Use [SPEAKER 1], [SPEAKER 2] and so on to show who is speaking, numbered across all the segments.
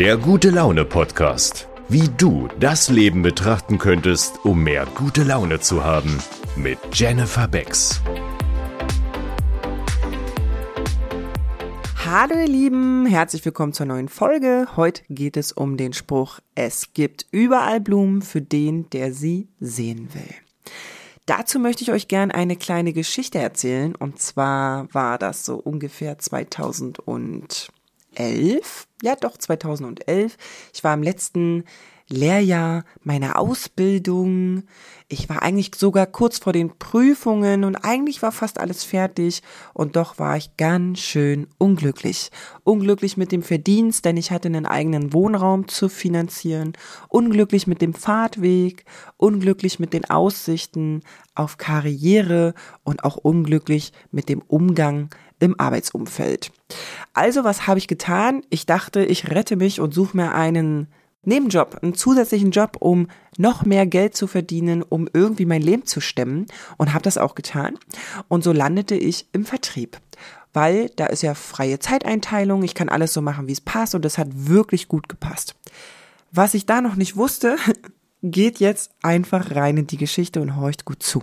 [SPEAKER 1] Der gute Laune Podcast. Wie du das Leben betrachten könntest, um mehr gute Laune zu haben. Mit Jennifer Becks.
[SPEAKER 2] Hallo ihr Lieben, herzlich willkommen zur neuen Folge. Heute geht es um den Spruch, es gibt überall Blumen für den, der sie sehen will. Dazu möchte ich euch gern eine kleine Geschichte erzählen. Und zwar war das so ungefähr 2011. Ja, doch, 2011. Ich war im letzten Lehrjahr meiner Ausbildung. Ich war eigentlich sogar kurz vor den Prüfungen und eigentlich war fast alles fertig und doch war ich ganz schön unglücklich. Unglücklich mit dem Verdienst, denn ich hatte einen eigenen Wohnraum zu finanzieren, unglücklich mit dem Fahrtweg, unglücklich mit den Aussichten auf Karriere und auch unglücklich mit dem Umgang im Arbeitsumfeld. Also was habe ich getan? Ich dachte, ich rette mich und suche mir einen Nebenjob, einen zusätzlichen Job, um noch mehr Geld zu verdienen, um irgendwie mein Leben zu stemmen und habe das auch getan. Und so landete ich im Vertrieb, weil da ist ja freie Zeiteinteilung, ich kann alles so machen, wie es passt und das hat wirklich gut gepasst. Was ich da noch nicht wusste, geht jetzt einfach rein in die Geschichte und horcht gut zu.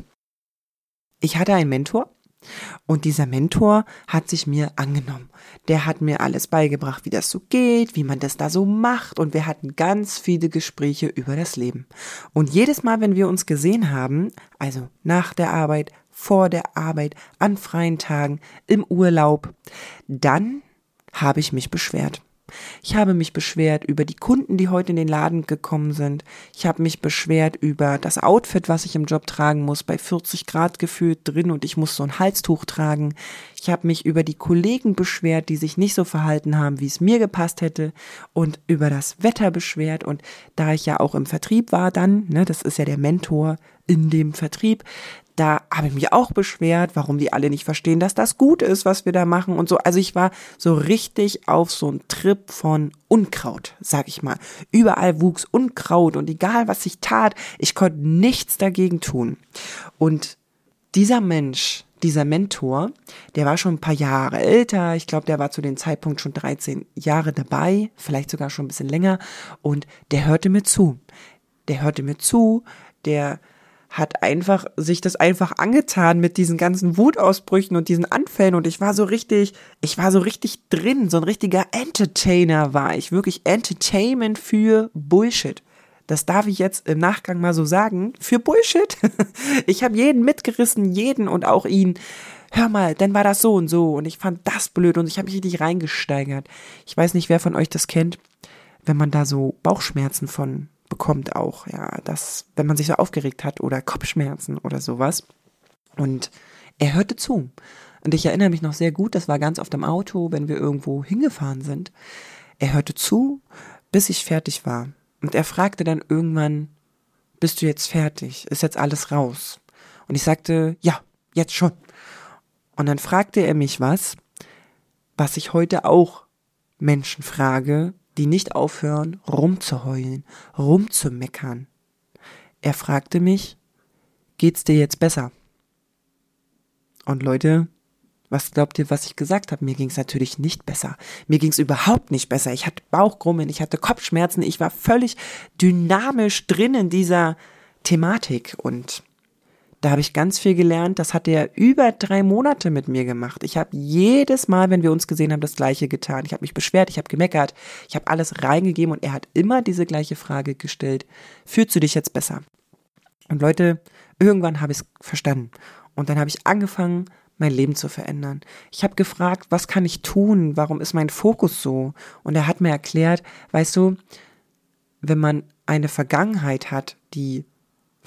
[SPEAKER 2] Ich hatte einen Mentor, und dieser Mentor hat sich mir angenommen. Der hat mir alles beigebracht, wie das so geht, wie man das da so macht. Und wir hatten ganz viele Gespräche über das Leben. Und jedes Mal, wenn wir uns gesehen haben, also nach der Arbeit, vor der Arbeit, an freien Tagen, im Urlaub, dann habe ich mich beschwert. Ich habe mich beschwert über die Kunden, die heute in den Laden gekommen sind. Ich habe mich beschwert über das Outfit, was ich im Job tragen muss, bei 40 Grad gefühlt drin und ich muss so ein Halstuch tragen. Ich habe mich über die Kollegen beschwert, die sich nicht so verhalten haben, wie es mir gepasst hätte und über das Wetter beschwert und da ich ja auch im Vertrieb war dann, ne, das ist ja der Mentor in dem Vertrieb, da habe ich mich auch beschwert, warum die alle nicht verstehen, dass das gut ist, was wir da machen und so. Also ich war so richtig auf so einem Trip von Unkraut, sag ich mal. Überall wuchs Unkraut und egal was ich tat, ich konnte nichts dagegen tun. Und dieser Mensch, dieser Mentor, der war schon ein paar Jahre älter. Ich glaube, der war zu dem Zeitpunkt schon 13 Jahre dabei, vielleicht sogar schon ein bisschen länger. Und der hörte mir zu. Der hörte mir zu, der hat einfach sich das einfach angetan mit diesen ganzen Wutausbrüchen und diesen Anfällen und ich war so richtig, ich war so richtig drin, so ein richtiger Entertainer war ich, wirklich Entertainment für Bullshit. Das darf ich jetzt im Nachgang mal so sagen, für Bullshit. Ich habe jeden mitgerissen, jeden und auch ihn. Hör mal, dann war das so und so und ich fand das blöd und ich habe mich richtig reingesteigert. Ich weiß nicht, wer von euch das kennt, wenn man da so Bauchschmerzen von bekommt auch, ja, das, wenn man sich so aufgeregt hat oder Kopfschmerzen oder sowas. Und er hörte zu. Und ich erinnere mich noch sehr gut, das war ganz oft im Auto, wenn wir irgendwo hingefahren sind. Er hörte zu, bis ich fertig war. Und er fragte dann irgendwann, bist du jetzt fertig? Ist jetzt alles raus? Und ich sagte, ja, jetzt schon. Und dann fragte er mich was, was ich heute auch Menschen frage, die nicht aufhören, rumzuheulen, rumzumeckern. Er fragte mich, geht's dir jetzt besser? Und Leute, was glaubt ihr, was ich gesagt habe? Mir ging's natürlich nicht besser. Mir ging's überhaupt nicht besser. Ich hatte Bauchgrummeln, ich hatte Kopfschmerzen, ich war völlig dynamisch drin in dieser Thematik und da habe ich ganz viel gelernt. Das hat er über drei Monate mit mir gemacht. Ich habe jedes Mal, wenn wir uns gesehen haben, das Gleiche getan. Ich habe mich beschwert, ich habe gemeckert, ich habe alles reingegeben und er hat immer diese gleiche Frage gestellt. Fühlst du dich jetzt besser? Und Leute, irgendwann habe ich es verstanden. Und dann habe ich angefangen, mein Leben zu verändern. Ich habe gefragt, was kann ich tun? Warum ist mein Fokus so? Und er hat mir erklärt, weißt du, wenn man eine Vergangenheit hat, die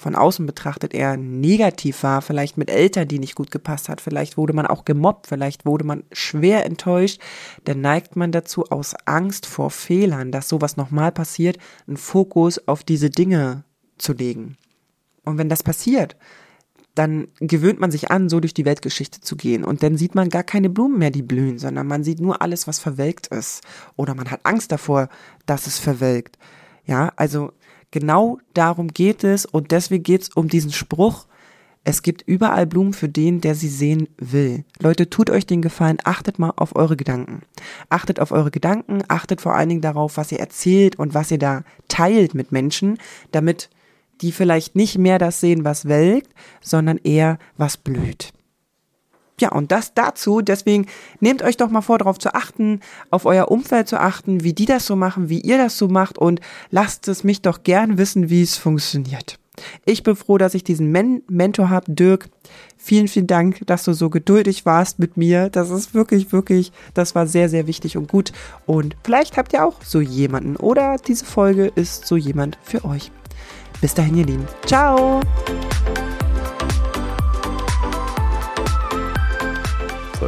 [SPEAKER 2] von außen betrachtet eher negativ war, vielleicht mit Eltern, die nicht gut gepasst hat, vielleicht wurde man auch gemobbt, vielleicht wurde man schwer enttäuscht, dann neigt man dazu, aus Angst vor Fehlern, dass sowas nochmal passiert, einen Fokus auf diese Dinge zu legen. Und wenn das passiert, dann gewöhnt man sich an, so durch die Weltgeschichte zu gehen. Und dann sieht man gar keine Blumen mehr, die blühen, sondern man sieht nur alles, was verwelkt ist. Oder man hat Angst davor, dass es verwelkt. Ja, also Genau darum geht es und deswegen geht es um diesen Spruch, Es gibt überall Blumen für den, der sie sehen will. Leute, tut euch den Gefallen, achtet mal auf eure Gedanken. Achtet auf eure Gedanken, achtet vor allen Dingen darauf, was ihr erzählt und was ihr da teilt mit Menschen, damit die vielleicht nicht mehr das sehen, was welkt, sondern eher was blüht. Ja, und das dazu, deswegen nehmt euch doch mal vor, darauf zu achten, auf euer Umfeld zu achten, wie die das so machen, wie ihr das so macht und lasst es mich doch gern wissen, wie es funktioniert. Ich bin froh, dass ich diesen Men Mentor habe, Dirk. Vielen, vielen Dank, dass du so geduldig warst mit mir. Das ist wirklich, wirklich, das war sehr, sehr wichtig und gut. Und vielleicht habt ihr auch so jemanden oder diese Folge ist so jemand für euch. Bis dahin, ihr Lieben. Ciao!